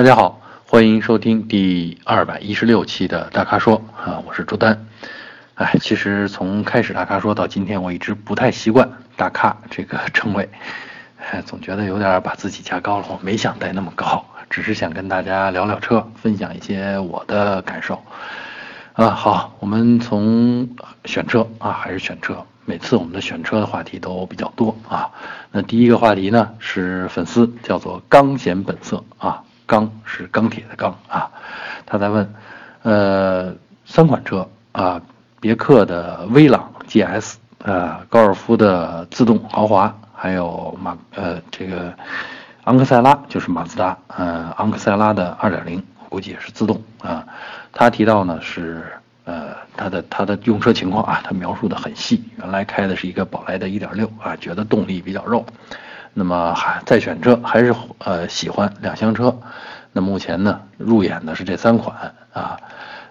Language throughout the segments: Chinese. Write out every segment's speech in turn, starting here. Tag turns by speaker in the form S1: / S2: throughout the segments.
S1: 大家好，欢迎收听第二百一十六期的大咖说啊，我是朱丹。哎，其实从开始大咖说到今天，我一直不太习惯大咖这个称谓，哎，总觉得有点把自己加高了。我没想带那么高，只是想跟大家聊聊车，分享一些我的感受。啊，好，我们从选车啊，还是选车。每次我们的选车的话题都比较多啊。那第一个话题呢是粉丝叫做刚显本色啊，钢是钢铁的钢啊。他在问，呃，三款车啊，别克的威朗 GS，呃，高尔夫的自动豪华，还有马呃这个昂克赛拉就是马自达，呃，昂克赛拉的二点零估计也是自动啊。他提到呢是。呃，他的他的用车情况啊，他描述的很细。原来开的是一个宝来的1.6啊，觉得动力比较肉。那么还在选车，还是呃喜欢两厢车。那目前呢，入眼的是这三款啊，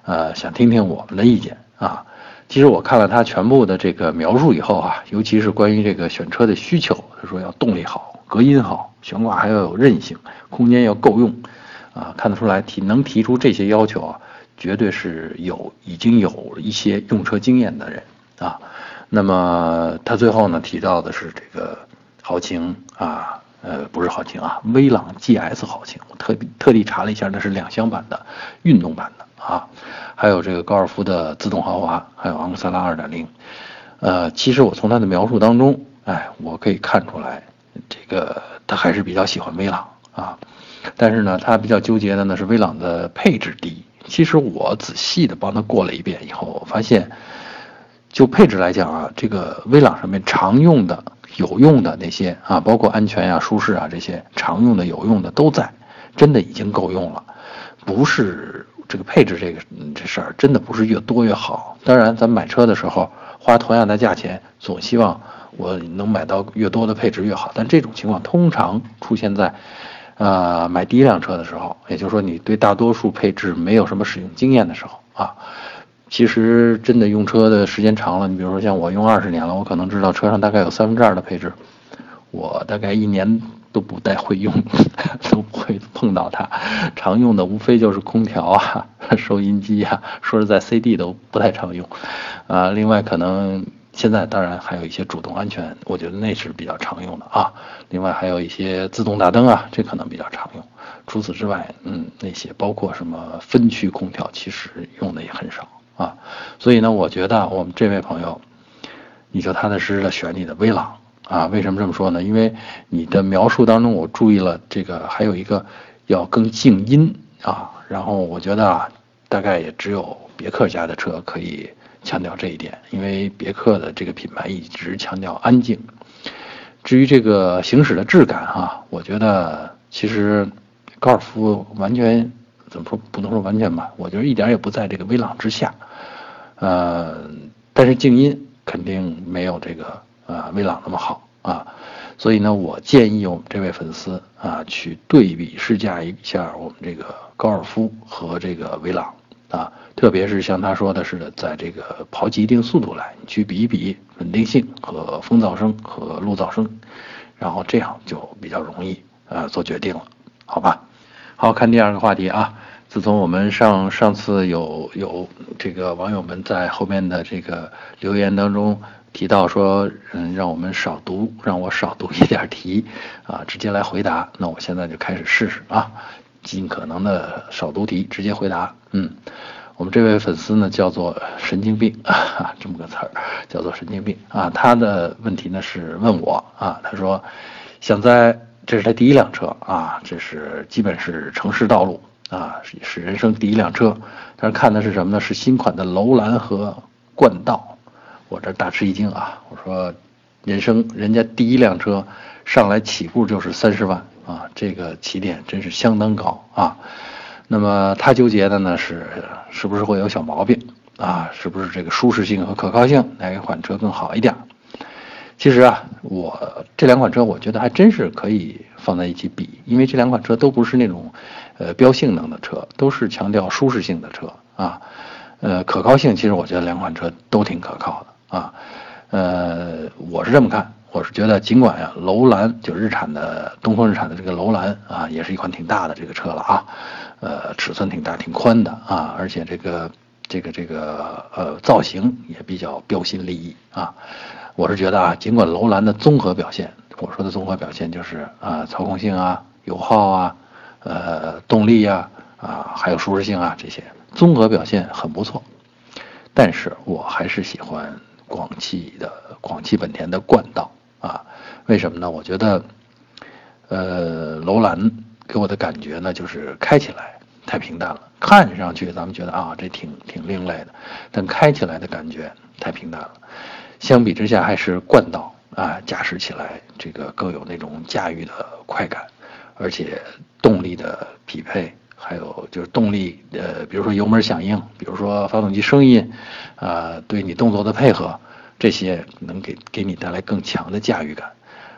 S1: 呃，想听听我们的意见啊。其实我看了他全部的这个描述以后啊，尤其是关于这个选车的需求，他说要动力好，隔音好，悬挂还要有韧性，空间要够用啊，看得出来提能提出这些要求啊。绝对是有已经有一些用车经验的人啊，那么他最后呢提到的是这个豪情啊，呃不是豪情啊，威朗 GS 豪情，我特特地查了一下，那是两厢版的运动版的啊，还有这个高尔夫的自动豪华，还有昂克赛拉2.0，呃，其实我从他的描述当中，哎，我可以看出来，这个他还是比较喜欢威朗啊，但是呢，他比较纠结的呢是威朗的配置低。其实我仔细的帮他过了一遍以后，我发现，就配置来讲啊，这个威朗上面常用的、有用的那些啊，包括安全呀、舒适啊这些常用的、有用的都在，真的已经够用了。不是这个配置这个这事儿，真的不是越多越好。当然，咱买车的时候花同样的价钱，总希望我能买到越多的配置越好。但这种情况通常出现在。呃，买第一辆车的时候，也就是说你对大多数配置没有什么使用经验的时候啊，其实真的用车的时间长了，你比如说像我用二十年了，我可能知道车上大概有三分之二的配置，我大概一年都不带会用，都不会碰到它，常用的无非就是空调啊、收音机啊，说实在，CD 都不太常用，啊，另外可能。现在当然还有一些主动安全，我觉得那是比较常用的啊。另外还有一些自动大灯啊，这可能比较常用。除此之外，嗯，那些包括什么分区空调，其实用的也很少啊。所以呢，我觉得我们这位朋友，你就踏踏实实的选你的威朗啊。为什么这么说呢？因为你的描述当中，我注意了这个还有一个要更静音啊。然后我觉得啊，大概也只有别克家的车可以。强调这一点，因为别克的这个品牌一直强调安静。至于这个行驶的质感哈，我觉得其实高尔夫完全怎么说不能说完全吧，我觉得一点也不在这个威朗之下。呃，但是静音肯定没有这个呃威朗那么好啊。所以呢，我建议我们这位粉丝啊去对比试驾一下我们这个高尔夫和这个威朗。啊，特别是像他说的似的，在这个跑起一定速度来，你去比一比稳定性和风噪声和路噪声，然后这样就比较容易呃做决定了，好吧？好看第二个话题啊，自从我们上上次有有这个网友们在后面的这个留言当中提到说，嗯，让我们少读，让我少读一点题啊，直接来回答，那我现在就开始试试啊。尽可能的少读题，直接回答。嗯，我们这位粉丝呢叫做神经病啊，这么个词儿叫做神经病啊。他的问题呢是问我啊，他说想在这是他第一辆车啊，这是基本是城市道路啊，是是人生第一辆车。但是看的是什么呢？是新款的楼兰和冠道。我这大吃一惊啊！我说人生人家第一辆车上来起步就是三十万。啊，这个起点真是相当高啊！那么他纠结的呢是，是不是会有小毛病啊？是不是这个舒适性和可靠性哪一款车更好一点？其实啊，我这两款车我觉得还真是可以放在一起比，因为这两款车都不是那种，呃，标性能的车，都是强调舒适性的车啊。呃，可靠性其实我觉得两款车都挺可靠的啊。呃，我是这么看我是觉得尽管呀，楼兰就日产的东风日产的这个楼兰啊，也是一款挺大的这个车了啊，呃，尺寸挺大挺宽的啊，而且这个这个这个呃造型也比较标新立异啊。我是觉得啊，尽管楼兰的综合表现，我说的综合表现就是啊，操控性啊、油耗啊、呃动力呀啊，还有舒适性啊这些综合表现很不错，但是我还是喜欢广汽的广汽本田的冠道。啊，为什么呢？我觉得，呃，楼兰给我的感觉呢，就是开起来太平淡了，看上去咱们觉得啊，这挺挺另类的，但开起来的感觉太平淡了。相比之下，还是冠道啊，驾驶起来这个更有那种驾驭的快感，而且动力的匹配，还有就是动力，呃，比如说油门响应，比如说发动机声音，啊，对你动作的配合。这些能给给你带来更强的驾驭感，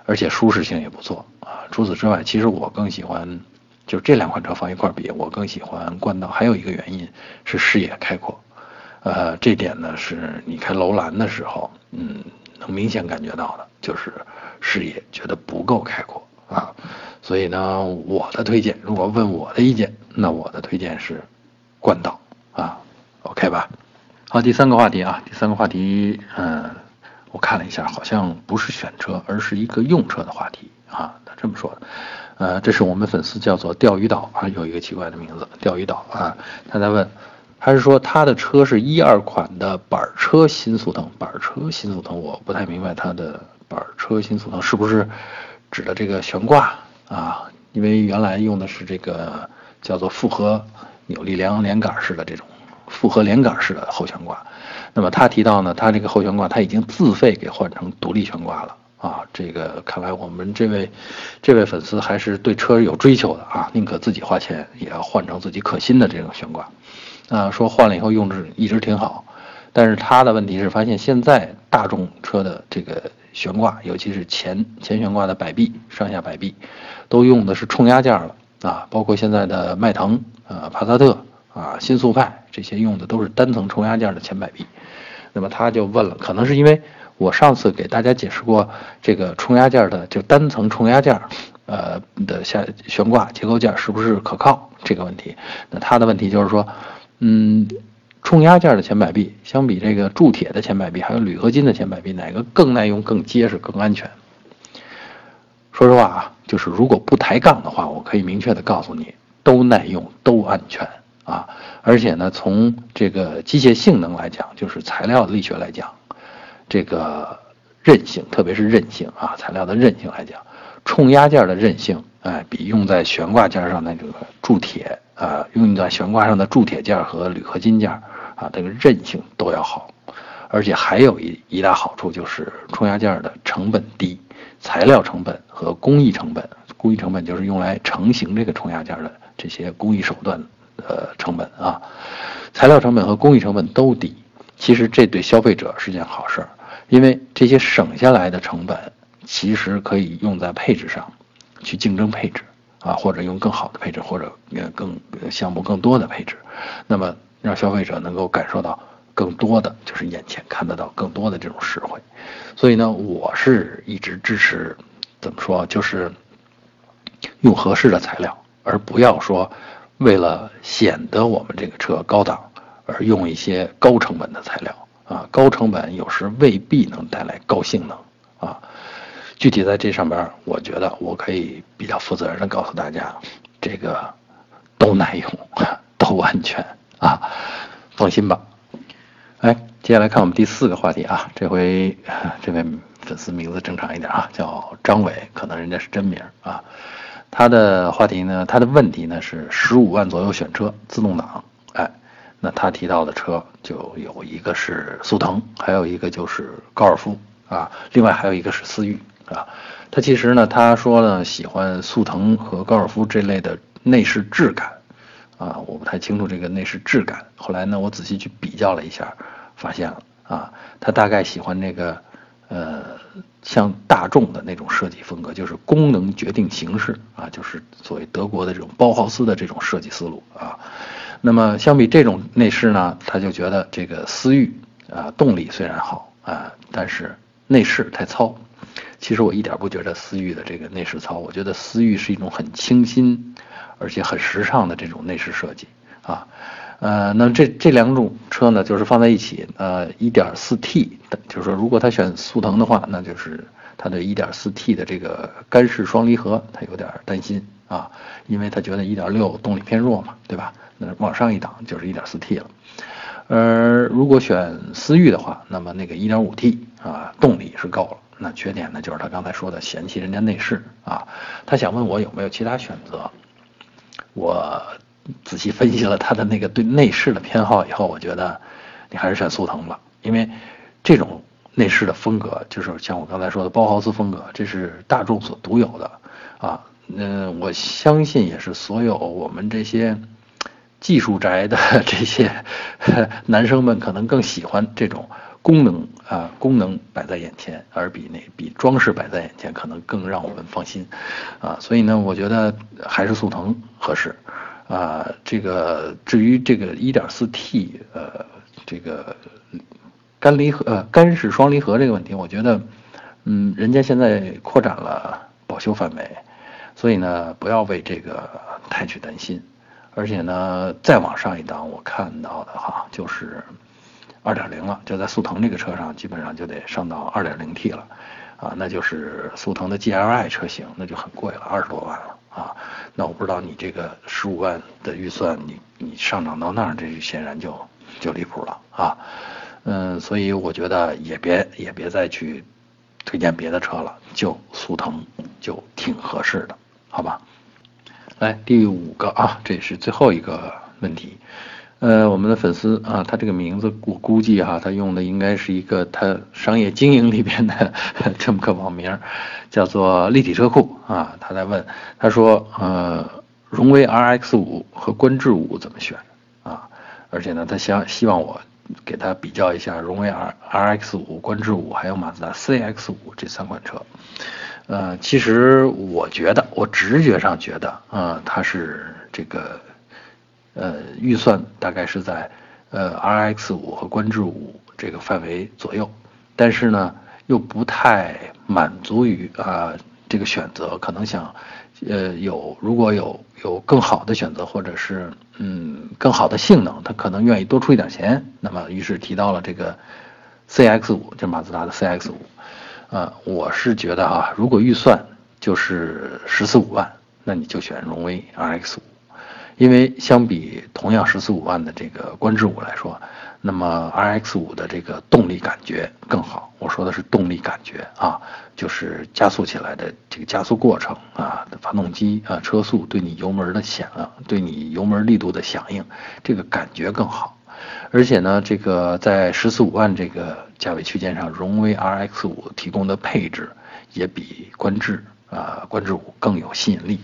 S1: 而且舒适性也不错啊。除此之外，其实我更喜欢，就这两款车放一块比，我更喜欢冠道。还有一个原因是视野开阔，呃，这点呢是你开楼兰的时候，嗯，能明显感觉到的，就是视野觉得不够开阔啊。所以呢，我的推荐，如果问我的意见，那我的推荐是冠道啊，OK 吧？好，第三个话题啊，第三个话题，嗯，我看了一下，好像不是选车，而是一个用车的话题啊。他这么说的，呃，这是我们粉丝叫做钓鱼岛啊，有一个奇怪的名字，钓鱼岛啊。他在问，还是说他的车是一二款的板车新速腾？板车新速腾，我不太明白他的板车新速腾是不是指的这个悬挂啊？因为原来用的是这个叫做复合扭力梁连杆式的这种。复合连杆式的后悬挂，那么他提到呢，他这个后悬挂他已经自费给换成独立悬挂了啊。这个看来我们这位这位粉丝还是对车有追求的啊，宁可自己花钱也要换成自己可心的这种悬挂。啊，说换了以后用着一直挺好，但是他的问题是发现现在大众车的这个悬挂，尤其是前前悬挂的摆臂、上下摆臂，都用的是冲压件了啊，包括现在的迈腾、呃帕萨特。啊，新速派这些用的都是单层冲压件的前摆臂，那么他就问了，可能是因为我上次给大家解释过这个冲压件的就单层冲压件，呃的下悬挂结构件是不是可靠这个问题？那他的问题就是说，嗯，冲压件的前摆臂相比这个铸铁的前摆臂还有铝合金的前摆臂，哪个更耐用、更结实、更安全？说实话啊，就是如果不抬杠的话，我可以明确的告诉你，都耐用，都安全。啊，而且呢，从这个机械性能来讲，就是材料力学来讲，这个韧性，特别是韧性啊，材料的韧性来讲，冲压件的韧性，哎，比用在悬挂件上的这个铸铁啊，用在悬挂上的铸铁件和铝合金件啊，这个韧性都要好。而且还有一一大好处就是冲压件的成本低，材料成本和工艺成本，工艺成本就是用来成型这个冲压件的这些工艺手段。呃，成本啊，材料成本和工艺成本都低，其实这对消费者是件好事儿，因为这些省下来的成本，其实可以用在配置上，去竞争配置啊，或者用更好的配置，或者呃更项目更多的配置，那么让消费者能够感受到更多的，就是眼前看得到更多的这种实惠，所以呢，我是一直支持，怎么说，就是用合适的材料，而不要说。为了显得我们这个车高档，而用一些高成本的材料啊，高成本有时未必能带来高性能啊。具体在这上边，我觉得我可以比较负责任的告诉大家，这个都耐用，都安全啊，放心吧。哎，接下来看我们第四个话题啊，这回 这位粉丝名字正常一点啊，叫张伟，可能人家是真名啊。他的话题呢？他的问题呢是十五万左右选车，自动挡。哎，那他提到的车就有一个是速腾，还有一个就是高尔夫啊，另外还有一个是思域啊。他其实呢，他说呢喜欢速腾和高尔夫这类的内饰质感啊，我不太清楚这个内饰质感。后来呢，我仔细去比较了一下，发现了啊，他大概喜欢那个。呃，像大众的那种设计风格，就是功能决定形式啊，就是所谓德国的这种包豪斯的这种设计思路啊。那么相比这种内饰呢，他就觉得这个思域啊，动力虽然好啊，但是内饰太糙，其实我一点不觉得思域的这个内饰糙，我觉得思域是一种很清新，而且很时尚的这种内饰设计啊。呃，那这这两种车呢，就是放在一起，呃，1.4T 的，就是说如果他选速腾的话，那就是它的 1.4T 的这个干式双离合，他有点担心啊，因为他觉得1.6动力偏弱嘛，对吧？那往上一档就是 1.4T 了。而如果选思域的话，那么那个 1.5T 啊，动力是够了。那缺点呢，就是他刚才说的嫌弃人家内饰啊。他想问我有没有其他选择。我仔细分析了他的那个对内饰的偏好以后，我觉得你还是选速腾吧，因为这种内饰的风格就是像我刚才说的包豪斯风格，这是大众所独有的啊。嗯，我相信也是所有我们这些。技术宅的 这些 男生们可能更喜欢这种功能啊，功能摆在眼前，而比那比装饰摆在眼前可能更让我们放心啊。所以呢，我觉得还是速腾合适啊。这个至于这个 1.4T 呃这个干离合呃干式双离合这个问题，我觉得嗯，人家现在扩展了保修范围，所以呢，不要为这个太去担心。而且呢，再往上一档，我看到的哈，就是二点零了，就在速腾这个车上，基本上就得上到二点零 T 了，啊，那就是速腾的 GLI 车型，那就很贵了，二十多万了啊。那我不知道你这个十五万的预算，你你上涨到那儿，这显然就就离谱了啊。嗯，所以我觉得也别也别再去推荐别的车了，就速腾就挺合适的，好吧？来第五个啊，这也是最后一个问题。呃，我们的粉丝啊，他这个名字我估计哈，他用的应该是一个他商业经营里边的 这么个网名，叫做立体车库啊。他在问，他说呃，荣威 RX 五和观致五怎么选啊？而且呢，他想希望我给他比较一下荣威 R RX 五、观致五还有马自达 CX 五这三款车。呃，其实我觉得，我直觉上觉得，啊，它是这个，呃，预算大概是在呃 RX 五和观致五这个范围左右，但是呢，又不太满足于啊这个选择，可能想，呃，有如果有有更好的选择，或者是嗯更好的性能，他可能愿意多出一点钱，那么于是提到了这个 CX 五，就马自达的 CX 五。啊，我是觉得啊，如果预算就是十四五万，那你就选荣威 RX 五，因为相比同样十四五万的这个观致五来说，那么 RX 五的这个动力感觉更好。我说的是动力感觉啊，就是加速起来的这个加速过程啊，发动机啊，车速对你油门的响，对你油门力度的响应，这个感觉更好。而且呢，这个在十四五万这个价位区间上，荣威 RX 五提供的配置也比观致啊观致五更有吸引力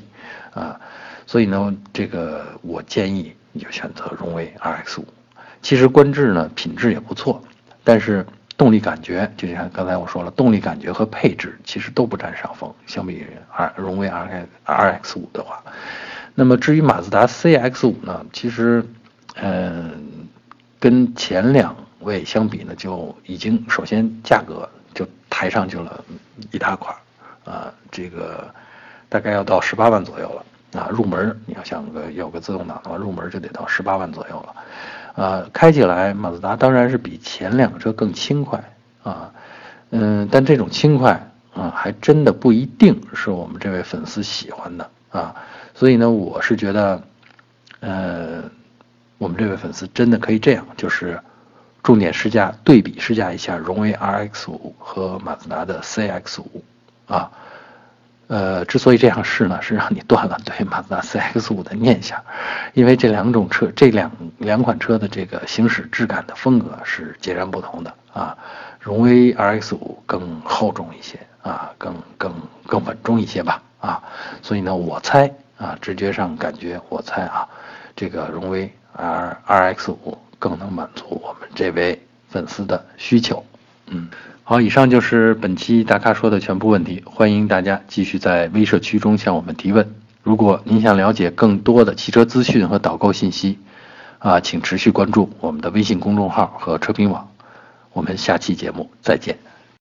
S1: 啊，所以呢，这个我建议你就选择荣威 RX 五。其实观致呢品质也不错，但是动力感觉就像刚才我说了，动力感觉和配置其实都不占上风，相比 R 荣威 RX RX 五的话，那么至于马自达 CX 五呢，其实嗯。跟前两位相比呢，就已经首先价格就抬上去了一大块啊，这个大概要到十八万左右了啊。入门你要想个有个自动挡的话，入门就得到十八万左右了啊。开起来马自达当然是比前两个车更轻快啊，嗯，但这种轻快啊，还真的不一定是我们这位粉丝喜欢的啊。所以呢，我是觉得，呃。我们这位粉丝真的可以这样，就是重点试驾、对比试驾一下荣威 RX 五和马自达的 CX 五啊。呃，之所以这样试呢，是让你断了对马自达 CX 五的念想，因为这两种车、这两两款车的这个行驶质感的风格是截然不同的啊。荣威 RX 五更厚重一些啊，更更更稳重一些吧啊。所以呢，我猜啊，直觉上感觉，我猜啊，这个荣威。R RX 五更能满足我们这位粉丝的需求。嗯，好，以上就是本期大咖说的全部问题，欢迎大家继续在微社区中向我们提问。如果您想了解更多的汽车资讯和导购信息，啊，请持续关注我们的微信公众号和车评网。我们下期节目再见。